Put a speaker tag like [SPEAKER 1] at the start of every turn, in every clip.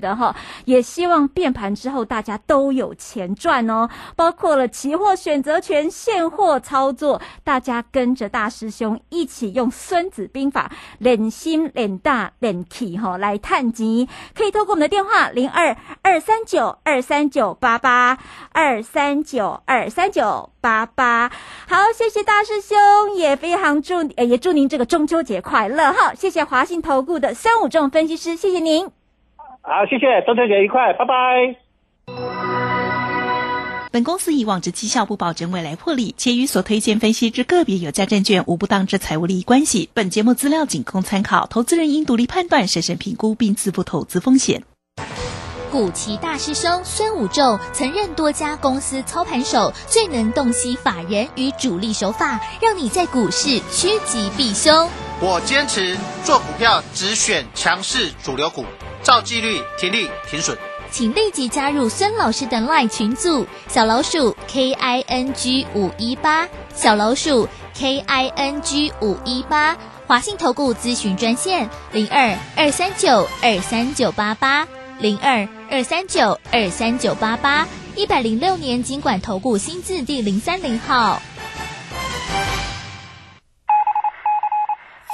[SPEAKER 1] 的哈，也希望变盘之后大家都有钱赚哦。包括了期货选择权现货操作，大家跟着大师兄一起用《孙子兵法》练心练大练气哈来探级，可以透过我们的电话零二二三九二三九八八二三九二三九八八。好，谢谢大师兄，也非常祝呃也祝您这个中秋节快乐哈。谢谢华信投顾的三五众分析师，谢谢您。
[SPEAKER 2] 好，谢谢，中秋节愉快，拜拜。
[SPEAKER 3] 本公司以往之绩效不保证未来获利，且与所推荐分析之个别有价证券无不当之财务利益关系。本节目资料仅供参考，投资人应独立判断、审慎评估并自负投资风险。
[SPEAKER 4] 古奇大师兄孙武仲曾任多家公司操盘手，最能洞悉法人与主力手法，让你在股市趋吉避凶。
[SPEAKER 5] 我坚持做股票只选强势主流股。照纪律，停利停损，
[SPEAKER 4] 请立即加入孙老师的 LINE 群组，小老鼠 K I N G 五一八，小老鼠 K I N G 五一八，华信投顾咨询专线零二二三九二三九八八零二二三九二三九八八，一百零六年经管投顾新字第零三零号，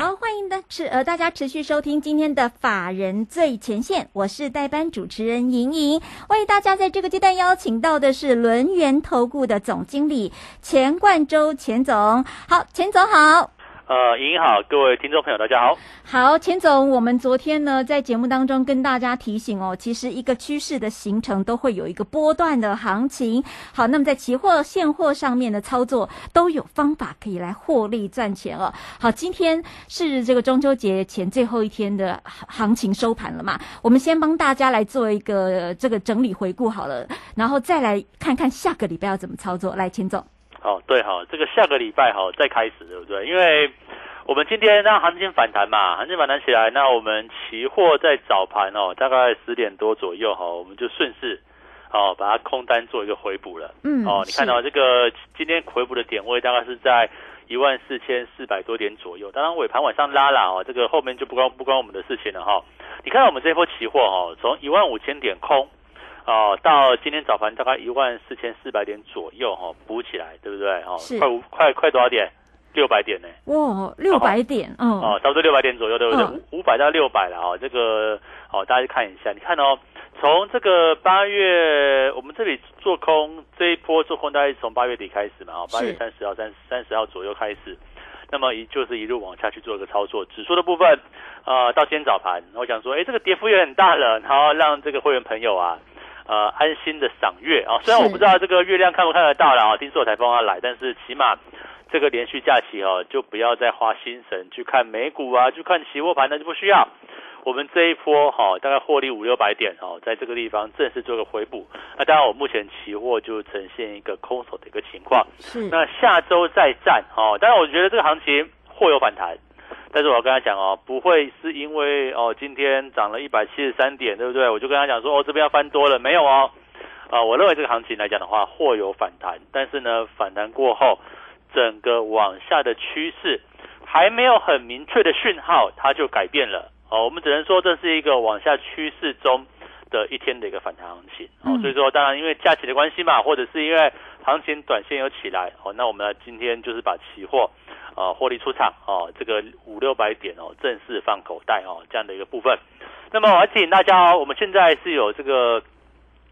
[SPEAKER 1] 好，欢迎的持呃大家持续收听今天的法人最前线，我是代班主持人莹莹，为大家在这个阶段邀请到的是轮源投顾的总经理钱冠洲钱总，好，钱总好。
[SPEAKER 6] 呃，莹好，各位听众朋友，大家好。
[SPEAKER 1] 好，钱总，我们昨天呢在节目当中跟大家提醒哦，其实一个趋势的形成都会有一个波段的行情。好，那么在期货现货上面的操作都有方法可以来获利赚钱哦。好，今天是这个中秋节前最后一天的行情收盘了嘛？我们先帮大家来做一个这个整理回顾好了，然后再来看看下个礼拜要怎么操作。来，钱总。
[SPEAKER 6] 哦，对哈，这个下个礼拜哈再开始，对不对？因为我们今天让行情反弹嘛，行情反弹起来，那我们期货在早盘哦，大概十点多左右哈，我们就顺势哦把它空单做一个回补了。
[SPEAKER 1] 嗯，
[SPEAKER 6] 哦，你看到这个今天回补的点位大概是在一万四千四百多点左右，当然尾盘往上拉了哦，这个后面就不关不关我们的事情了哈。你看到我们这波期货哦，从一万五千点空。哦，到今天早盘大概一万四千四百点左右哈，补起来对不对？哦，快五快快多少点？六百点呢？
[SPEAKER 1] 哇，六百点，嗯，
[SPEAKER 6] 哦，差不多六百点左右，对不对？五五百到六百了哦，这个哦，大家看一下，你看哦，从这个八月我们这里做空这一波做空，大概是从八月底开始嘛，哦，八月三十号、三三十号左右开始，那么一就是一路往下去做一个操作，指数的部分，呃，到今天早盘，我想说，哎，这个跌幅也很大了，然后让这个会员朋友啊。呃，安心的赏月啊！虽然我不知道这个月亮看不看得到了啊，听说有台风要来，但是起码这个连续假期哦，就不要再花心神去看美股啊，去看期货盘，那就不需要。我们这一波哈，大概获利五六百点哦，在这个地方正式做个回补。那当然，我目前期货就呈现一个空手的一个情况。
[SPEAKER 1] 是。
[SPEAKER 6] 那下周再战哦，当然我觉得这个行情或有反弹。但是我要跟他讲哦，不会是因为哦今天涨了一百七十三点，对不对？我就跟他讲说哦这边要翻多了，没有哦，啊我认为这个行情来讲的话，或有反弹，但是呢反弹过后，整个往下的趋势还没有很明确的讯号，它就改变了哦。我们只能说这是一个往下趋势中的一天的一个反弹行情哦。所以说当然因为假期的关系嘛，或者是因为行情短线有起来哦，那我们今天就是把期货。啊，获利出场哦，这个五六百点哦，正式放口袋哦，这样的一个部分。那么我要提醒大家哦，我们现在是有这个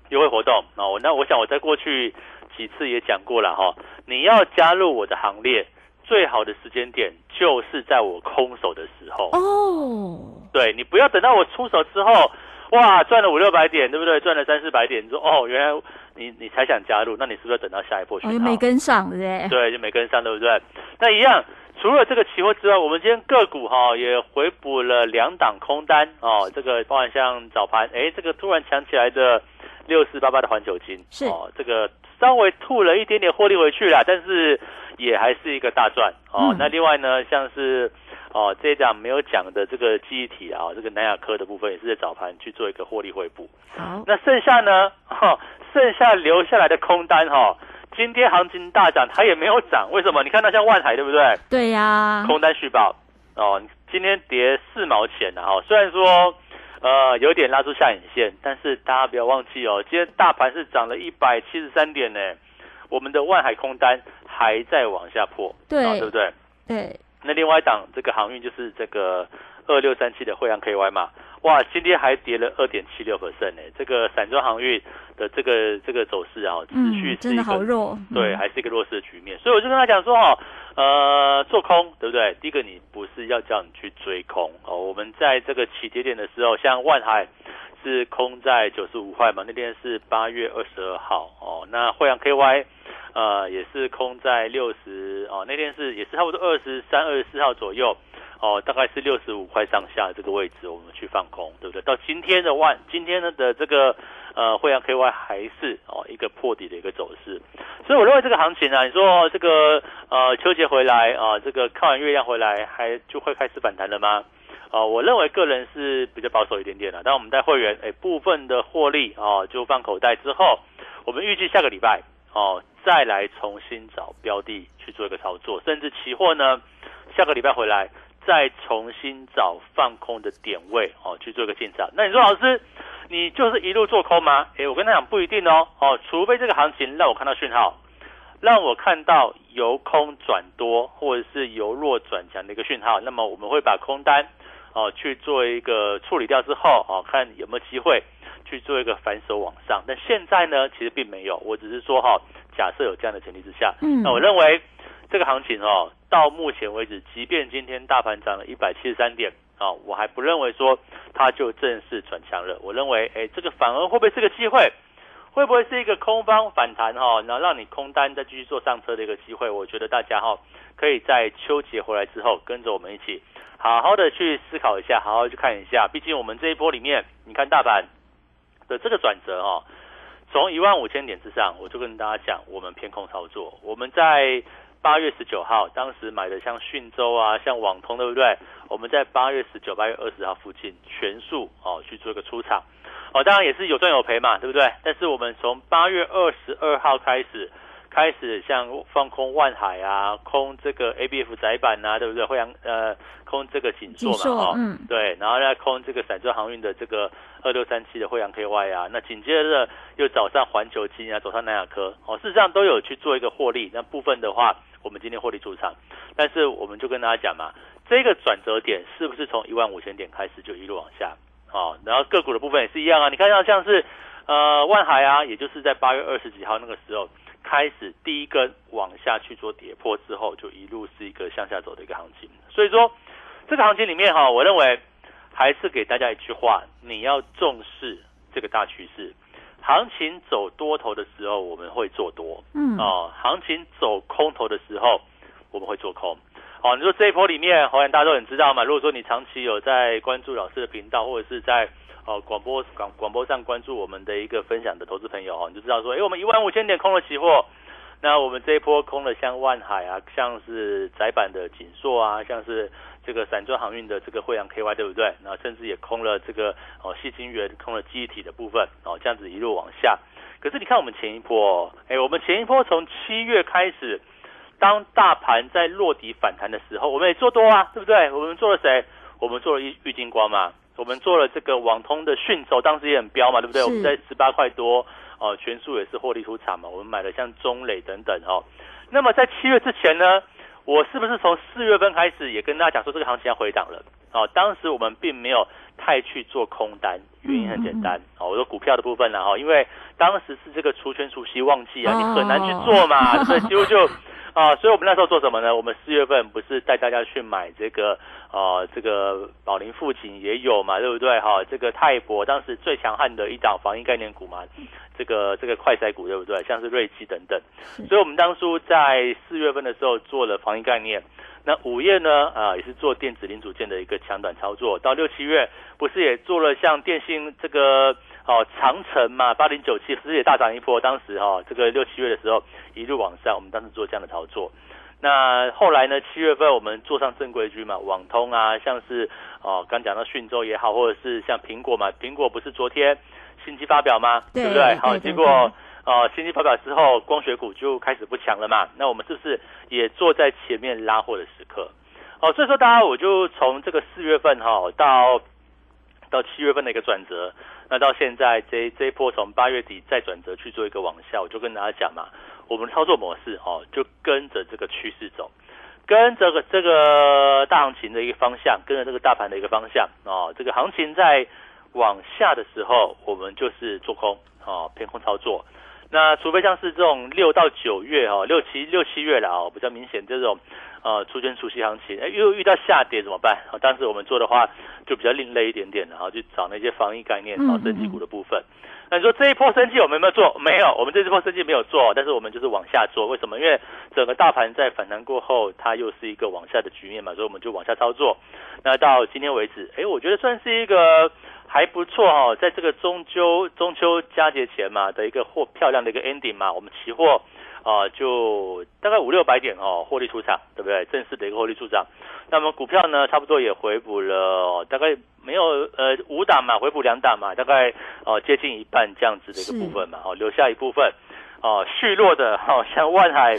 [SPEAKER 6] 优惠活动哦。那我想我在过去几次也讲过了哈，你要加入我的行列，最好的时间点就是在我空手的时候
[SPEAKER 1] 哦。
[SPEAKER 6] 对你不要等到我出手之后，哇，赚了五六百点，对不对？赚了三四百点，你说哦，原来。你你才想加入，那你是不是要等到下一波讯号？
[SPEAKER 1] 没跟上，对不对？
[SPEAKER 6] 对，就没跟上，对不对？那一样，除了这个期货之外，我们今天个股哈也回补了两档空单哦。这个包含像早盘，哎，这个突然强起来的六四八八的环球金
[SPEAKER 1] 是
[SPEAKER 6] 哦，这个稍微吐了一点点获利回去啦，但是也还是一个大赚哦。
[SPEAKER 1] 嗯
[SPEAKER 6] 那另外呢，像是哦这一档没有讲的这个记忆体啊，这个南亚科的部分也是在早盘去做一个获利回补。
[SPEAKER 1] 好，
[SPEAKER 6] 那剩下呢，哈、剩下留下来的空单哈、今天行情大涨，它也没有涨，为什么？你看它像万海对不对？
[SPEAKER 1] 对呀，
[SPEAKER 6] 空单续报哦，今天跌四毛钱啊哈、虽然说呃有点拉出下影线，但是大家不要忘记哦，今天大盘是涨了一百七十三点呢，我们的万海空单还在往下破，
[SPEAKER 1] 对
[SPEAKER 6] 哦对不对？
[SPEAKER 1] 对，
[SPEAKER 6] 那另外一档这个航运就是这个二六三七的惠阳 KY 嘛，哇，今天还跌了二点七六 percent 呢。这个散装航运的这个这个走势啊，持续
[SPEAKER 1] 嗯，真的
[SPEAKER 6] 是一个、
[SPEAKER 1] 好弱，
[SPEAKER 6] 对，
[SPEAKER 1] 嗯
[SPEAKER 6] 还是一个弱势的局面。所以我就跟他讲说哦，呃，做空对不对？第一个你不是要叫你去追空哦，我们在这个起跌点的时候，像万海是空在九十五块嘛，那天是八月二十二号哦，那惠阳 KY。呃，也是空在六十哦，那天是也是差不多二十三、二十四号左右哦，大概是六十五块上下这个位置，我们去放空，对不对？到今天的万，今天的这个呃惠阳 KY 还是哦一个破底的一个走势，所以我认为这个行情啊，你说这个呃秋节回来啊、这个看完月亮回来，还就会开始反弹了吗？哦，我认为个人是比较保守一点点的，但我们带会员哎部分的获利哦就放口袋之后，我们预计下个礼拜哦再来重新找标的去做一个操作，甚至期货呢下个礼拜回来再重新找放空的点位哦去做一个进场。那你说老师，你就是一路做空吗？诶，我跟他讲不一定哦哦，除非这个行情让我看到讯号。让我看到由空转多或者是由弱转强的一个讯号，那么我们会把空单哦去做一个处理掉之后哦，看有没有机会去做一个反手往上。但现在呢，其实并没有，我只是说哈、假设有这样的前提之下，
[SPEAKER 1] 嗯
[SPEAKER 6] 那我认为这个行情哦，到目前为止，即便今天大盘涨了一百七十三点啊、我还不认为说它就正式转强了。我认为，哎，这个反而会不会是个机会？会不会是一个空方反弹哈、然后让你空单再继续做上车的一个机会？我觉得大家哈、可以在秋节回来之后，跟着我们一起好好的去思考一下，好好去看一下。毕竟我们这一波里面，你看大盘的这个转折哈、从一万五千点之上，我就跟大家讲，我们偏空操作。我们在八月十九号，当时买的像讯州啊，像网通，对不对？我们在八月十九、八月二十号附近全数哦去做一个出场，哦，当然也是有赚有赔嘛，对不对？但是我们从八月二十二号开始，开始像放空万海啊，空这个 ABF 窄板啊，对不对？惠阳呃空这个锦硕嘛，哦，
[SPEAKER 1] 嗯
[SPEAKER 6] 对，然后呢空这个散装航运的这个二六三七的惠阳 KY 啊，那紧接着又找上环球金啊，走上南亚科，哦，事实上都有去做一个获利。那部分的话，我们今天获利出场，但是我们就跟大家讲嘛，这个转折点是不是从一万五千点开始就一路往下？哦，然后个股的部分也是一样啊，你看到像是呃万海啊，也就是在八月二十几号那个时候开始第一根往下去做跌破之后，就一路是一个向下走的一个行情。所以说这个行情里面哈、我认为还是给大家一句话：你要重视这个大趋势。行情走多头的时候，我们会做多。
[SPEAKER 1] 嗯，
[SPEAKER 6] 哦，行情走空头的时候，我们会做空。哦，你说这一波里面，好像大家都很知道嘛。如果说你长期有在关注老师的频道，或者是在哦广播广广播上关注我们的一个分享的投资朋友哦，你就知道说，哎，我们一万五千点空了期货，那我们这一波空了像万海啊，像是窄板的锦硕啊，像是这个散装航运的这个惠阳 KY 对不对？然后甚至也空了这个哦细晶圆，空了记忆体的部分哦，这样子一路往下。可是你看我们前一波、哎，我们前一波从七月开始，当大盘在落底反弹的时候，我们也做多啊，对不对？我们做了谁？我们做了玉玉金光嘛，我们做了这个网通的讯走，当时也很彪嘛，对不对？我们在十八块多，哦、全数也是获利出场嘛。我们买了像中磊等等哦。那么在七月之前呢，我是不是从四月份开始也跟大家讲说这个行情要回档了？哦，当时我们并没有太去做空单，原因很简单哦，我说股票的部分呢，哈，因为当时是这个除权除息旺季啊，你很难去做嘛，对不对？几乎就啊，所以我们那时候做什么呢？我们四月份不是带大家去买这个呃，这个宝林富锦也有嘛，对不对？哈，这个泰博当时最强悍的一档防疫概念股嘛，这个这个快筛股对不对？像是瑞基等等，所以我们当初在四月份的时候做了防疫概念。那五月呢，啊，也是做电子零组件的一个强短操作。到六七月，不是也做了像电信这个哦，长城嘛，八零九七，不是也大涨一波？当时哈、哦，这个六七月的时候一路往上，我们当时做这样的操作。那后来呢？七月份我们做上正规军嘛，网通啊，像是哦，刚讲到讯州也好，或者是像苹果嘛，苹果不是昨天新机发表吗？
[SPEAKER 1] 对
[SPEAKER 6] 不对？好，结果呃新机发表之后，光学股就开始不强了嘛。那我们是不是也坐在前面拉货的时刻？哦，所以说大家我就从这个四月份哈、到到七月份的一个转折，那到现在这这一波从八月底再转折去做一个往下，我就跟大家讲嘛，我们操作模式哦，就跟着这个趋势走，跟着个这个大行情的一个方向，跟着这个大盘的一个方向哦，这个行情在往下的时候，我们就是做空哦，偏空操作。那除非像是这种六到九月哦，六七六七月了哦，比较明显这种呃出现除夕行情，哎又遇到下跌怎么办？啊，当时我们做的话就比较另类一点点的，然后去找那些防疫概念升级股的部分。那你说这一波升绩我们有没有做？没有，我们这一波升绩没有做，但是我们就是往下做。为什么？因为整个大盘在反弹过后，它又是一个往下的局面嘛，所以我们就往下操作。那到今天为止，哎，我觉得算是一个还不错哦，在这个中秋中秋佳节前嘛的一个货漂亮的一个 ending 嘛，我们期货啊、呃就大概五六百点哦获利出场，对不对？正式的一个获利出场。那么股票呢，差不多也回补了、哦大概没有呃五档嘛，回补两档嘛，大概哦接近一半这样子的一个部分嘛，哦留下一部分。哦，续落的，好、像万海，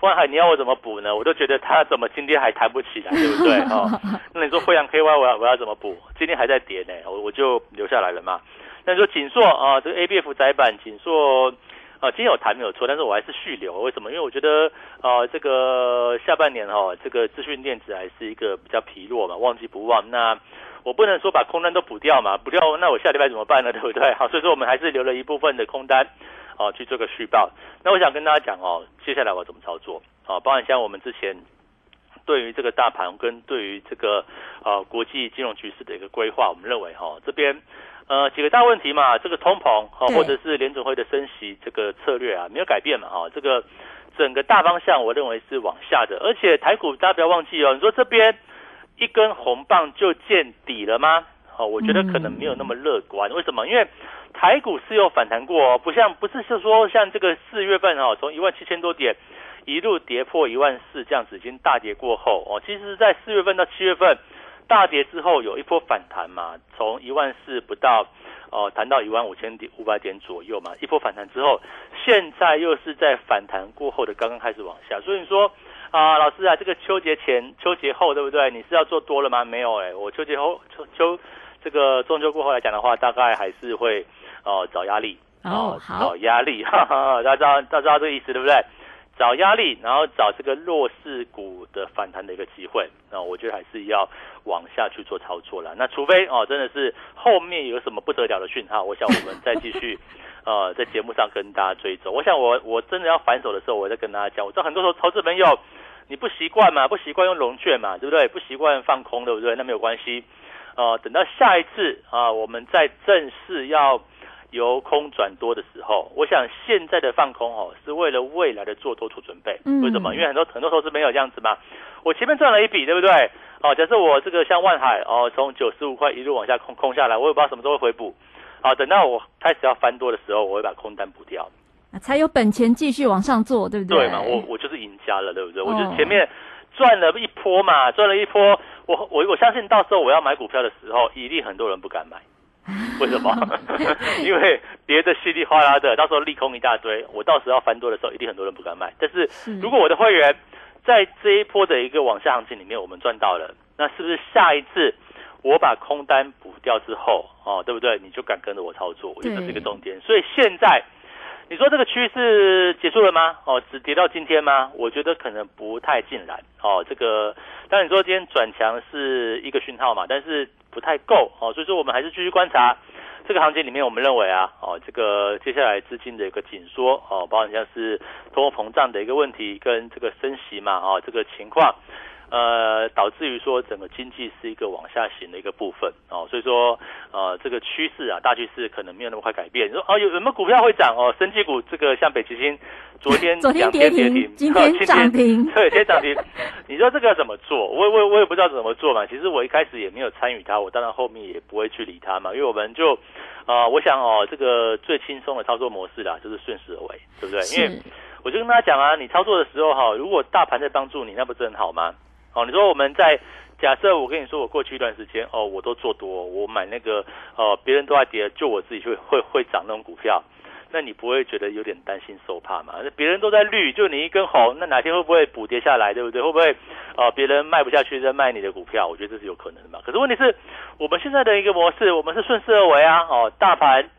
[SPEAKER 6] 万海，你要我怎么补呢？我都觉得它怎么今天还弹不起来，对不对？哦，那你说惠阳 KY 我要我要怎么补？今天还在跌呢，我我就留下来了嘛。那你说锦硕啊，这个 ABF 窄板锦硕啊，今天有谈没有错，但是我还是续留，为什么？因为我觉得呃，这个下半年哈、哦，这个资讯电子还是一个比较疲弱嘛，旺季不旺。那我不能说把空单都补掉嘛，补掉那我下礼拜怎么办呢？对不对？好，所以说我们还是留了一部分的空单。哦，去做个续报。那我想跟大家讲哦，接下来我要怎么操作？哦，包含像我们之前对于这个大盘跟对于这个呃国际金融局势的一个规划，我们认为哈、哦、这边呃几个大问题嘛，这个通膨哦，
[SPEAKER 1] 对
[SPEAKER 6] 或者是联总会的升息这个策略啊没有改变嘛哈、哦，这个整个大方向我认为是往下的，而且台股大家不要忘记哦，你说这边一根红棒就见底了吗？哦，我觉得可能没有那么乐观。为什么？因为台股是有反弹过哦，不像不是是说像这个四月份哦，从一万七千多点一路跌破一万四这样子，已经大跌过后哦，其实，在四月份到七月份大跌之后有一波反弹嘛，从一万四不到哦谈到一万五千点五百点左右嘛，一波反弹之后，现在又是在反弹过后的刚刚开始往下，所以你说。啊，老师啊，这个秋节前、秋节后，对不对？你是要做多了吗？没有哎、我秋节后、秋秋这个中秋过后来讲的话，大概还是会哦、找压力
[SPEAKER 1] 哦
[SPEAKER 6] 找压力，哈哈，大家知道大家知道这个意思对不对？找压力，然后找这个弱势股的反弹的一个机会，那我觉得还是要往下去做操作了。那除非哦，真的是后面有什么不得了的讯号，我想我们再继续 呃在节目上跟大家追踪。我想我我真的要反手的时候，我再跟大家讲。我知道很多时候投资朋友你不习惯嘛，不习惯用融券嘛，对不对？不习惯放空，对不对？那没有关系，呃，等到下一次啊、我们再正式要由空转多的时候，我想现在的放空哦，是为了未来的做多做准备。
[SPEAKER 1] 嗯
[SPEAKER 6] 为什么？因为很多很多投资朋友这样子嘛，我前面赚了一笔，对不对？哦，假设我这个像万海哦，从九十五块一路往下空空下来，我也不知道什么时候会回补。好，等到我开始要翻多的时候，我会把空单补掉。
[SPEAKER 1] 才有本钱继续往上做，对不对？
[SPEAKER 6] 对嘛，我我就是赢家了，对不对？
[SPEAKER 1] 哦
[SPEAKER 6] 我就是前面赚了一波嘛，赚了一波，我我我相信到时候我要买股票的时候，一定很多人不敢买。为什么？因为跌的稀里哗啦的，到时候利空一大堆，我到时候要翻多的时候，一定很多人不敢买。但是
[SPEAKER 1] 是
[SPEAKER 6] 如果我的会员在这一波的一个往下行情里面，我们赚到了，那是不是下一次我把空单补掉之后，哦，对不对？你就敢跟着我操作？我觉得这是一个重点。所以现在。你说这个趋势结束了吗？哦，只跌到今天吗？我觉得可能不太尽然。哦，这个当然你说今天转强是一个讯号嘛，但是不太够哦，所以说我们还是继续观察这个行情里面，我们认为啊，哦，这个接下来资金的一个紧缩哦，包括像是通货膨胀的一个问题跟这个升息嘛，哦，这个情况。呃，导致于说整个经济是一个往下行的一个部分哦，所以说呃这个趋势啊，大趋势可能没有那么快改变。你说哦有有没有股票会涨哦？生技股这个像北极星，昨天
[SPEAKER 1] 昨天
[SPEAKER 6] 两
[SPEAKER 1] 跌停
[SPEAKER 6] 天跌停，
[SPEAKER 1] 今天涨停
[SPEAKER 6] 对，今天涨停。你说这个要怎么做？我我我也不知道怎么做嘛。其实我一开始也没有参与它，我当然后面也不会去理它嘛，因为我们就呃，我想哦，这个最轻松的操作模式啦，就是顺势而为，对不对？因为
[SPEAKER 1] 是
[SPEAKER 6] 我就跟大家讲啊，你操作的时候哈，如果大盘在帮助你，那不是很好吗？哦，你说我们在假设我跟你说，我过去一段时间哦，我都做多，我买那个哦，别人都在跌，就我自己会会会涨那种股票，那你不会觉得有点担心受怕吗？那别人都在绿，就你一根红，那哪天会不会补跌下来，对不对？会不会呃别人卖不下去再卖你的股票？我觉得这是有可能的嘛。可是问题是我们现在的一个模式，我们是顺势而为啊，哦，大盘。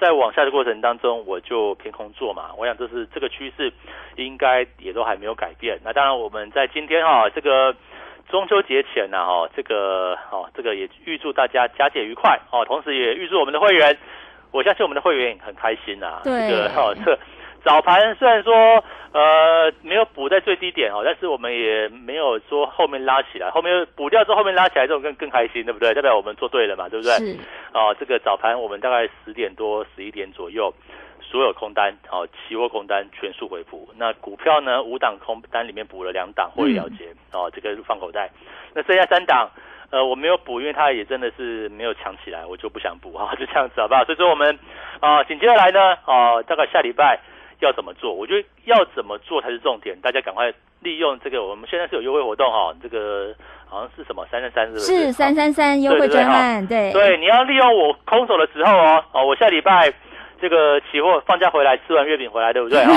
[SPEAKER 6] 在往下的过程当中，我就偏空做嘛。我想这是这个趋势，应该也都还没有改变。那当然，我们在今天哈、这个中秋节前呢、哈，这个哦，这个也预祝大家佳节愉快哦，同时也预祝我们的会员，我相信我们的会员也很开心啊。
[SPEAKER 1] 对
[SPEAKER 6] 这个哈、这早盘虽然说呃没有补在最低点哦，但是我们也没有说后面拉起来，后面补掉之后后面拉起来，这种更更开心，对不对？代表我们做对了嘛，对不对？
[SPEAKER 1] 是
[SPEAKER 6] 哦，这个早盘我们大概十点多、十一点左右，所有空单哦，期货空单全数回补。那股票呢，五档空单里面补了两档获利了结、哦，这个放口袋。那剩下三档，呃，我没有补，因为它也真的是没有强起来，我就不想补哈、就这样子好不好？所以说我们啊，紧接着来呢，哦、大概下礼拜要怎么做？我觉得要怎么做才是重点，大家赶快利用这个，我们现在是有优惠活动哈、这个好像是什么三三三是不是？
[SPEAKER 1] 是三三三优惠
[SPEAKER 6] 对对对
[SPEAKER 1] 专案，对
[SPEAKER 6] 对，你要利用我空手的时候哦，哦，我下礼拜这个期货放假回来，吃完月饼回来，对不对 啊？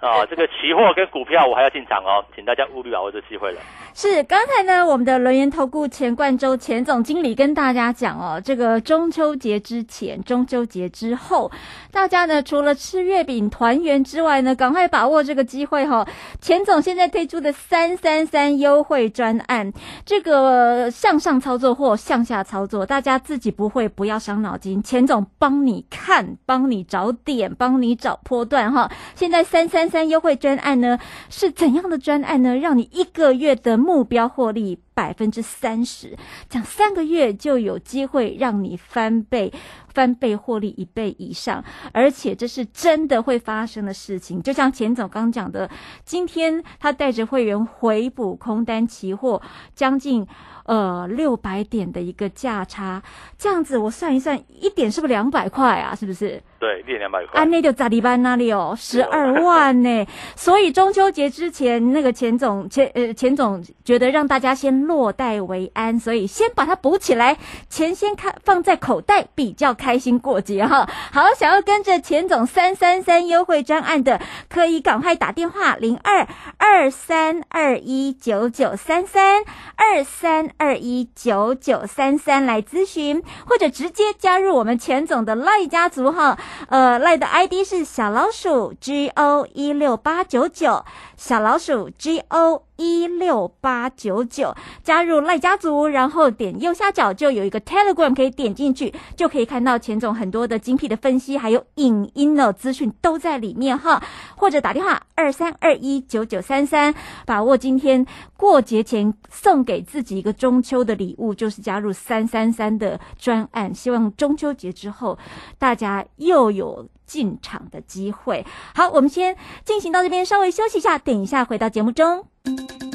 [SPEAKER 6] 啊，这个期货跟股票我还要进场哦，请大家务必把握这机会了。
[SPEAKER 1] 是，刚才呢，我们的轮源投顾钱冠洲钱总经理跟大家讲哦，这个中秋节之前、中秋节之后，大家呢除了吃月饼团圆之外呢，赶快把握这个机会哈、钱总现在推出的三三三优惠专案，这个向上操作或向下操作，大家自己不会不要伤脑筋，钱总帮你看，帮你找点，帮你找波段哈。现在三三三优惠专案呢是怎样的专案呢？让你一个月的目标获利百分之三十，讲三个月就有机会让你翻倍。翻倍获利一倍以上，而且这是真的会发生的事情。就像钱总刚讲的，今天他带着会员回补空单期货，将近呃六百点的一个价差，这样子我算一算，一点是不是两百块啊？是不是？
[SPEAKER 6] 对，一点两百块。
[SPEAKER 1] 安内就咋地班那里哦，十二万呢。所以中秋节之前，那个钱总钱呃钱总觉得让大家先落袋为安，所以先把它补起来，钱先看放在口袋，比较开心过节哈。好，想要跟着钱总三三三优惠专案的，可以赶快打电话零二二三二一九九三三二三二一九九三三来咨询，或者直接加入我们钱总的赖家族哈。呃，赖的 ID 是小老鼠 G O 一六八九九，小老鼠 G O 一六八九九，加入赖家族，然后点右下角就有一个 Telegram 可以点进去，就可以看到钱总很多的精辟的分析，还有影音的资讯都在里面哈。或者打电话二三二一九九三三，把握今天过节前送给自己一个中秋的礼物，就是加入三三三的专案，希望中秋节之后大家又有进场的机会。好，我们先进行到这边，稍微休息一下，等一下回到节目中。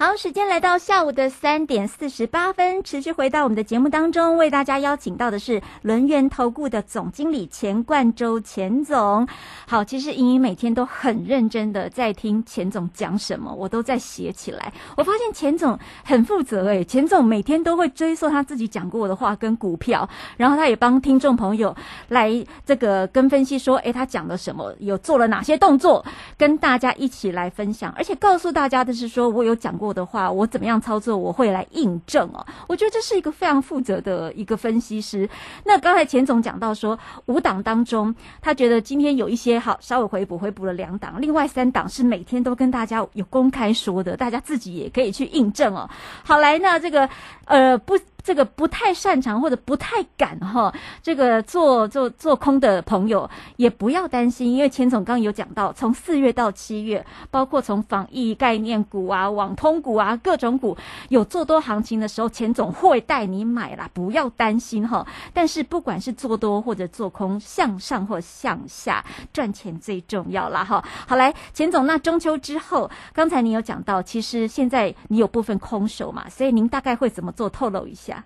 [SPEAKER 1] 好，时间来到下午的三点四十八分，持续回到我们的节目当中，为大家邀请到的是轮源投顾的总经理钱冠周钱总。好，其实莹莹每天都很认真的在听钱总讲什么，我都在写起来。我发现钱总很负责诶，钱总每天都会追溯他自己讲过的话跟股票，然后他也帮听众朋友来这个跟分析说，诶，他讲了什么，有做了哪些动作，跟大家一起来分享，而且告诉大家的是说我有讲过。的话，我怎么样操作，我会来印证哦。我觉得这是一个非常负责的一个分析师。那刚才钱总讲到说，五档当中，他觉得今天有一些好稍微回补，回补了两档，另外三档是每天都跟大家有公开说的，大家自己也可以去印证哦。好，来，那这个呃不。这个不太擅长或者不太敢哈，这个做做做空的朋友也不要担心，因为钱总刚有讲到，从四月到七月，包括从防疫概念股啊、网通股啊各种股有做多行情的时候，钱总会带你买啦，不要担心哈。但是不管是做多或者做空，向上或向下赚钱最重要啦哈。好来，钱总，那中秋之后，刚才你有讲到，其实现在你有部分空手嘛，所以您大概会怎么做？透露一下。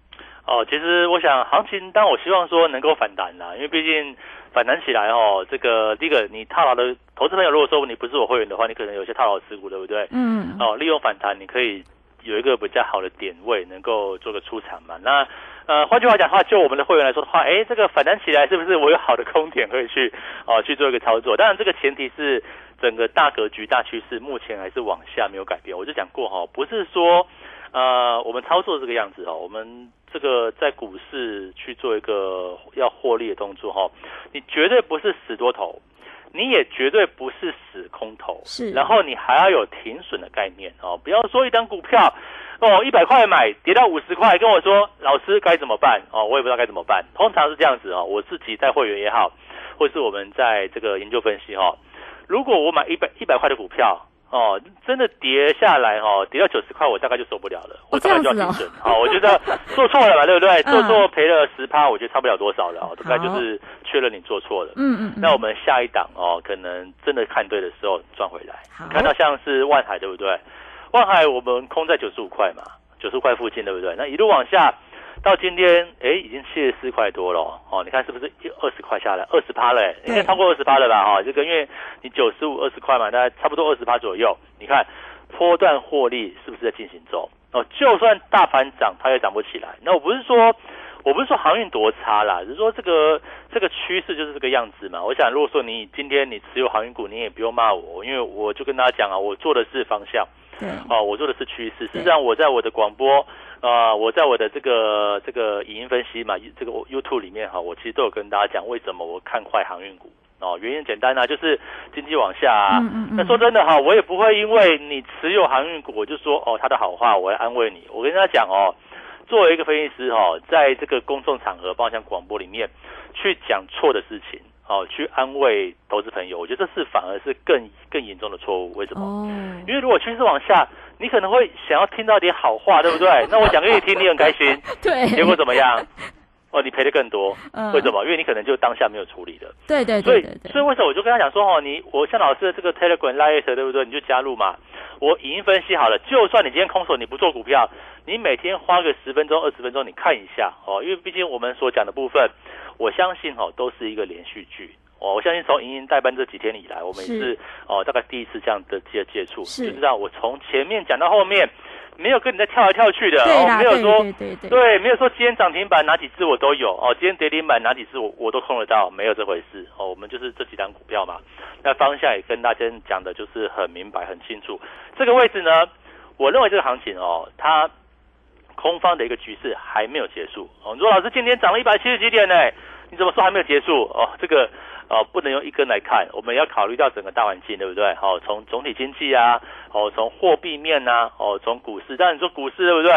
[SPEAKER 6] 哦，其实我想行情，但我希望说能够反弹啦，因为毕竟反弹起来哦，这个第一个你套牢的投资朋友，如果说你不是我会员的话，你可能有些套牢持股，对不对？嗯。哦，利用反弹，你可以有一个比较好的点位，能够做个出场嘛。那呃，换句话讲的话，就我们的会员来说的话，哎，这个反弹起来是不是我有好的空点可以去哦去做一个操作？当然，这个前提是整个大格局、大趋势目前还是往下没有改变。我就讲过哈，不是说呃我们操作这个样子哦，我们。这个在股市去做一个要获利的动作哈，你绝对不是死多头，你也绝对不是死空头，
[SPEAKER 1] 是。
[SPEAKER 6] 然后你还要有停损的概念哦，不要说一单股票哦一百块买跌到五十块，跟我说老师该怎么办哦，我也不知道该怎么办。通常是这样子哦，我自己带会员也好，或是我们在这个研究分析哈，如果我买一百一百块的股票。哦，真的跌下来哦，跌到九十块，我大概就受不了了，我大概就要停损。好，我觉得 做错了嘛，对不对？做错赔了十趴，我觉得差不了多少了，大概就是确认你做错了。嗯嗯。那我们下一档哦，可能真的看对的时候赚回来。看到像是万海，对不对？万海我们空在九十五块嘛，九十块附近，对不对？那一路往下。到今天，哎，已经七十四块多了哦。你看是不是二十块下来，二十趴了？应该超过二十趴了吧？哈，这个因为你九十五二十块嘛，大概差不多二十趴左右。你看，波段获利是不是在进行中？哦，就算大盘涨，它也涨不起来。那我不是说，我不是说航运多差啦，只是说这个这个趋势就是这个样子嘛。我想，如果说你今天你持有航运股，你也不用骂我，因为我就跟大家讲啊，我做的是方向，对，哦，我做的是趋势。实际上，我在我的广播。啊，我在我的这个这个影音分析嘛，这个 YouTube 里面哈，我其实都有跟大家讲为什么我看坏航运股哦，原因简单啊，就是经济往下啊。那说真的哈，我也不会因为你持有航运股，我就说哦他的好话，我要安慰你。我跟大家讲哦，作为一个分析师哈，在这个公众场合，包括像广播里面去讲错的事情。哦，去安慰投资朋友，我觉得这是反而是更更严重的错误。为什么？哦，因为如果趋势往下，你可能会想要听到点好话，对不对？那我讲给你听，你很开心。
[SPEAKER 1] 对。
[SPEAKER 6] 结果怎么样？哦，你赔的更多。嗯。为什么？因为你可能就当下没有处理的。
[SPEAKER 1] 对对
[SPEAKER 6] 对。所以，所以为什么我就跟他讲说，哦，你我像老师的这个 Telegram Live 对不对？你就加入嘛。我已经分析好了，就算你今天空手，你不做股票，你每天花个十分钟、二十分钟，你看一下哦。因为毕竟我们所讲的部分。我相信哦，都是一个连续剧哦。我相信从莹莹代班这几天以来，我们也是哦，大概第一次这样的接接触，就知道我从前面讲到后面，没有跟你在跳来跳去的哦，没有说
[SPEAKER 1] 对
[SPEAKER 6] 没有说今天涨停板哪几只我都有哦，今天跌停板哪几只我我都控得到，没有这回事哦。我们就是这几单股票嘛，那方向也跟大家讲的就是很明白很清楚。这个位置呢，我认为这个行情哦，它空方的一个局势还没有结束哦。你说老师今天涨了一百七十几点呢？你怎么说还没有结束哦？这个哦不能用一根来看，我们要考虑到整个大环境，对不对？好，从总体经济啊，哦，从货币面啊，哦，从股市，当然你说股市对不对？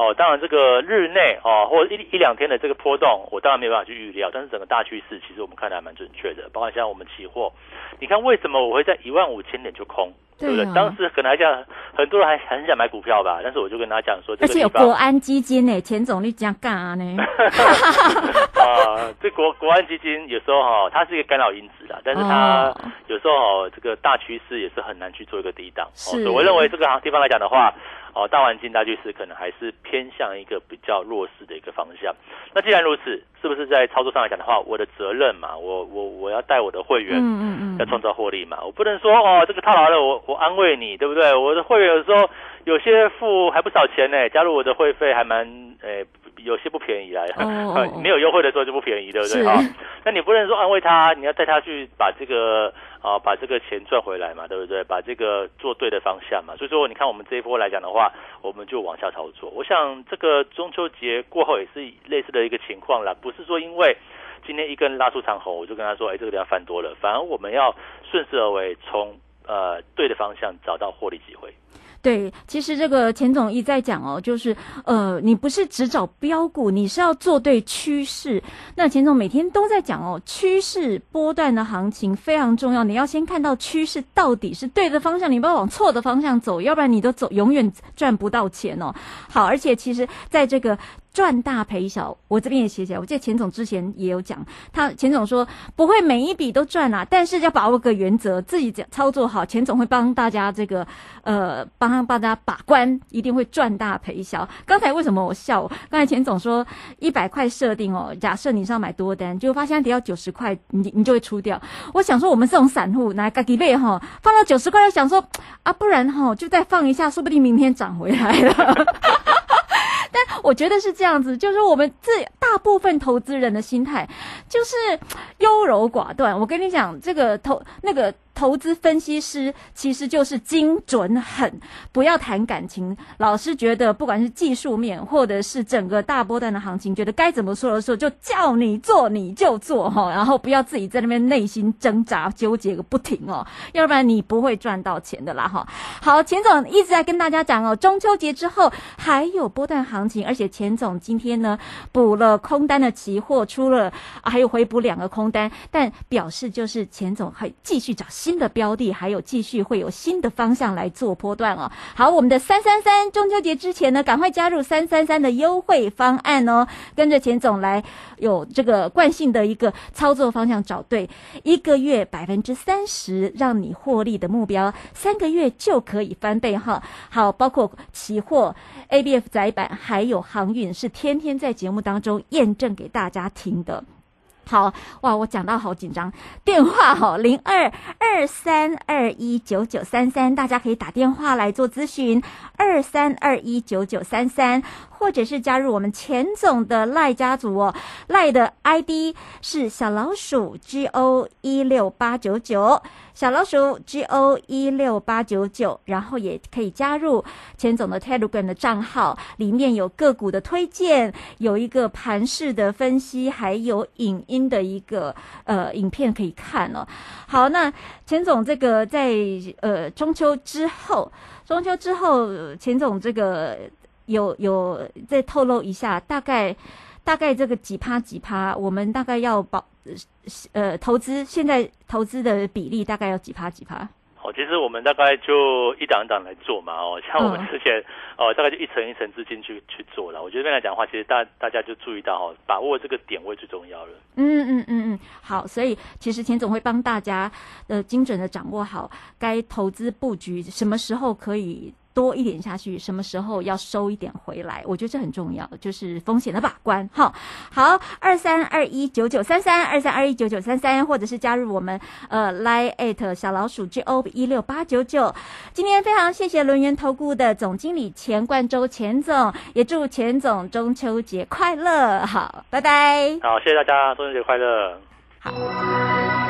[SPEAKER 6] 哦，当然这个日内哦，或者一一两天的这个波动，我当然没有办法去预料，但是整个大趋势其实我们看的还蛮准确的。包括像我们期货，你看为什么我会在一万五千点就空，对不对？当时可能还讲很很多人还很想买股票吧，但是我就跟他讲说，这
[SPEAKER 1] 而且有国安基金呢，钱总你这样干啊呢？
[SPEAKER 6] 啊，这国国安基金有时候哈、它是一个干扰因子啦，但是它
[SPEAKER 1] 哦
[SPEAKER 6] 有时候、哦、这个大趋势也是很难去做一个抵挡。哦，
[SPEAKER 1] 是
[SPEAKER 6] 所以我认为这个地方来讲的话，哦，大环境大趋势可能还是偏向一个比较弱势的一个方向。那既然如此，是不是在操作上来讲的话，我的责任嘛，我我我要带我的会员。
[SPEAKER 1] 嗯嗯嗯，
[SPEAKER 6] 要创造获利嘛，我不能说哦，这个套牢了，我我安慰你，对不对？我的会员有时候有些付还不少钱呢，加入我的会费还蛮诶、有些不便宜啦，
[SPEAKER 1] 哦哦
[SPEAKER 6] 没有优惠的时候就不便宜，对不对？
[SPEAKER 1] 是
[SPEAKER 6] 哈、那你不能说安慰他，你要带他去把这个啊、把这个钱赚回来嘛，对不对？把这个做对的方向嘛。所以说，你看我们这一波来讲的话，我们就往下操作。我想这个中秋节过后也是类似的一个情况啦，不是说因为。今天一根拉出长红，我就跟他说：“哎，这个地方翻多了。”反而我们要顺势而为，从呃对的方向找到获利机会。
[SPEAKER 1] 对，其实这个钱总一再讲哦，就是呃，你不是只找标股，你是要做对趋势。那钱总每天都在讲哦，趋势波段的行情非常重要，你要先看到趋势到底是对的方向，你不要往错的方向走，要不然你都走永远赚不到钱哦。好，而且其实在这个。赚大赔小，我这边也写起来。我记得钱总之前也有讲，他钱总说不会每一笔都赚啊，但是要把握个原则，自己操作好，钱总会帮大家这个呃帮帮大家把关，一定会赚大赔小。刚才为什么我笑？刚才钱总说一百块设定哦，假设你是要买多单，就发现跌到九十块，你你就会出掉。我想说我们这种散户拿嘎几倍哈，放到九十块，又想说啊，不然哈就再放一下，说不定明天涨回来了。但我觉得是这样子，就是我们这大部分投资人的心态就是优柔寡断。我跟你讲，这个投那个投资分析师其实就是精准狠，不要谈感情。老师觉得，不管是技术面或者是整个大波段的行情，觉得该怎么说的时候，就叫你做你就做哈，然后不要自己在那边内心挣扎纠结个不停哦，要不然你不会赚到钱的啦哈。好，钱总一直在跟大家讲哦，中秋节之后还有波段行情，而且钱总今天呢补了空单的期货，出了、还有回补两个空单，但表示就是钱总还继续找新的标的，还有继续会有新的方向来做波段哦。好，我们的三三三中秋节之前呢，赶快加入三三三的优惠方案哦，跟着钱总来有这个惯性的一个操作方向找对，一个月百分之三十让你获利的目标，三个月就可以翻倍哈。好，包括期货、ABF 窄板还有航运，是天天在节目当中验证给大家听的。好哇，我讲到好紧张。电话哈零二二三二一九九三三，大家可以打电话来做咨询，二三二一九九三三，或者是加入我们钱总的赖家族哦，赖的 ID 是小老鼠 G O 一六八九九，小老鼠 G O 一六八九九，然后也可以加入钱总的 Telegram 的账号，里面有个股的推荐，有一个盘势的分析，还有影音的一个呃影片可以看哦。好，那钱总这个在呃中秋之后，中秋之后，钱总这个有有再透露一下，大概大概这个几趴几趴，我们大概要保呃投资现在投资的比例大概要几趴几趴？
[SPEAKER 6] 哦，其实我们大概就一档一档来做嘛，哦，像我们
[SPEAKER 1] 嗯
[SPEAKER 6] 之前，哦，大概就一层一层资金去去做了。我觉得这边来讲的话，其实大大家就注意到哦，把握这个点位最重要了。
[SPEAKER 1] 嗯嗯嗯嗯，好，所以其实钱总会帮大家呃精准的掌握好该投资布局，什么时候可以多一点下去，什么时候要收一点回来，我觉得这很重要，就是风险的把关。哈，好，二三二一九九三三，二三二一九九三三，或者是加入我们呃 line at 小老鼠 G O 一六八九九。今天非常谢谢轮源投顾的总经理钱冠周钱总，也祝钱总中秋节快乐。好，拜拜。
[SPEAKER 6] 好，谢谢大家，中秋节快乐。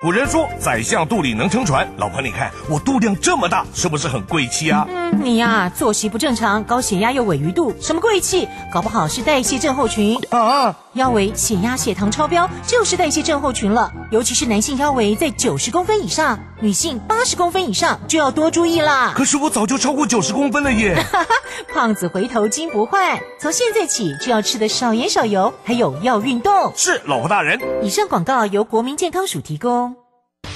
[SPEAKER 7] 古人说宰相肚里能撑船，老婆你看我肚量这么大，是不是很贵气啊？
[SPEAKER 8] 嗯，你呀、作息不正常，高血压又尾鱼肚，什么贵气？搞不好是代谢症候群
[SPEAKER 7] 啊！
[SPEAKER 8] 腰围、血压、血糖超标就是代谢症候群了，尤其是男性腰围在九十公分以上，女性八十公分以上就要多注意啦。
[SPEAKER 7] 可是我早就超过九十公分了耶！
[SPEAKER 8] 胖子回头金不换，从现在起就要吃的少盐少油，还有要运动。
[SPEAKER 7] 是老婆大人。
[SPEAKER 8] 以上广告由国民健康署提供。